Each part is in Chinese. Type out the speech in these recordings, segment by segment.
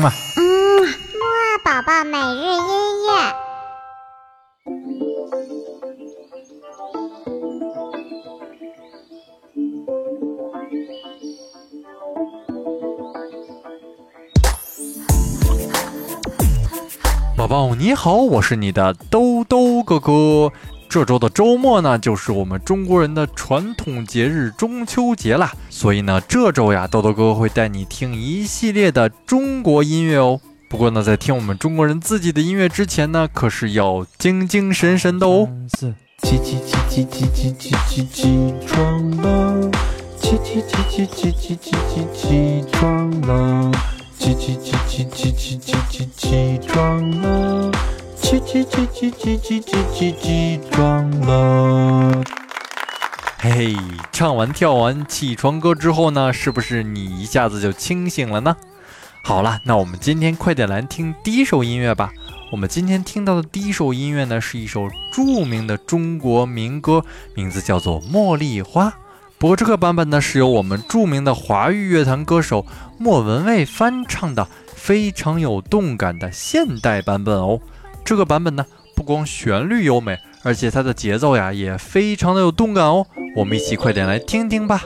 嘛。嗯，木二宝宝每日音乐。宝宝你好，我是你的兜兜哥哥。这周的周末呢，就是我们中国人的传统节日中秋节啦。所以呢，这周呀，豆豆哥哥会带你听一系列的中国音乐哦。不过呢，在听我们中国人自己的音乐之前呢，可是要精精神神的哦。起起起起起起起起起床了！起起起起起起起起起床了！起起起起起起起起起床了！起起起起起起起起起床了！嘿嘿，唱完跳完起床歌之后呢，是不是你一下子就清醒了呢？好了，那我们今天快点来听第一首音乐吧。我们今天听到的第一首音乐呢，是一首著名的中国民歌，名字叫做《茉莉花》。不过这个版本呢，是由我们著名的华语乐坛歌手莫文蔚翻唱的，非常有动感的现代版本哦。这个版本呢，不光旋律优美，而且它的节奏呀也非常的有动感哦。我们一起快点来听听吧。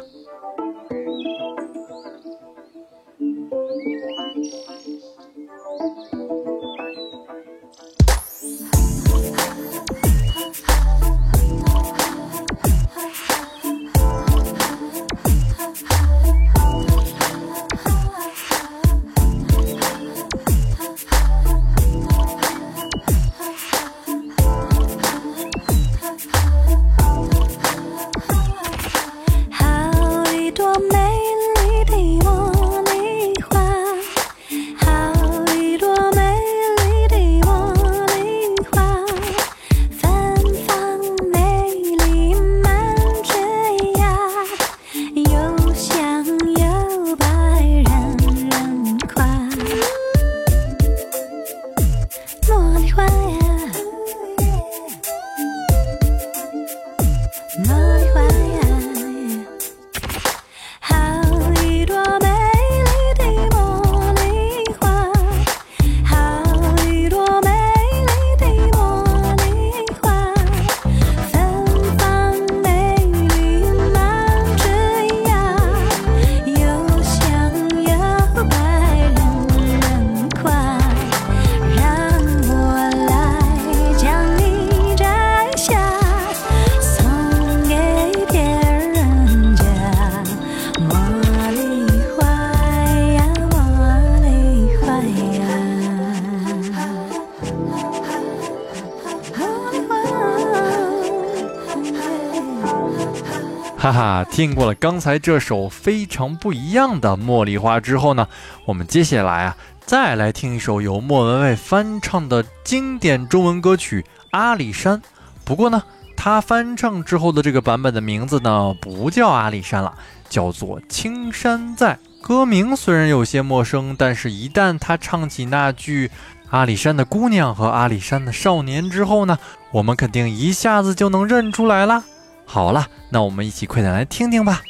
哈哈，听过了刚才这首非常不一样的《茉莉花》之后呢，我们接下来啊，再来听一首由莫文蔚翻唱的经典中文歌曲《阿里山》。不过呢，他翻唱之后的这个版本的名字呢，不叫阿里山了，叫做《青山在》。歌名虽然有些陌生，但是一旦他唱起那句“阿里山的姑娘和阿里山的少年”之后呢，我们肯定一下子就能认出来了。好了，那我们一起快点来听听吧。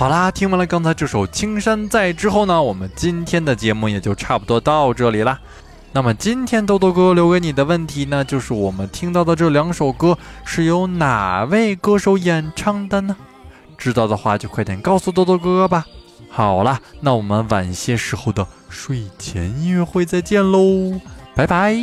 好啦，听完了刚才这首《青山在》之后呢，我们今天的节目也就差不多到这里啦。那么今天豆豆哥留给你的问题呢，就是我们听到的这两首歌是由哪位歌手演唱的呢？知道的话就快点告诉豆豆哥哥吧。好啦，那我们晚些时候的睡前音乐会再见喽，拜拜。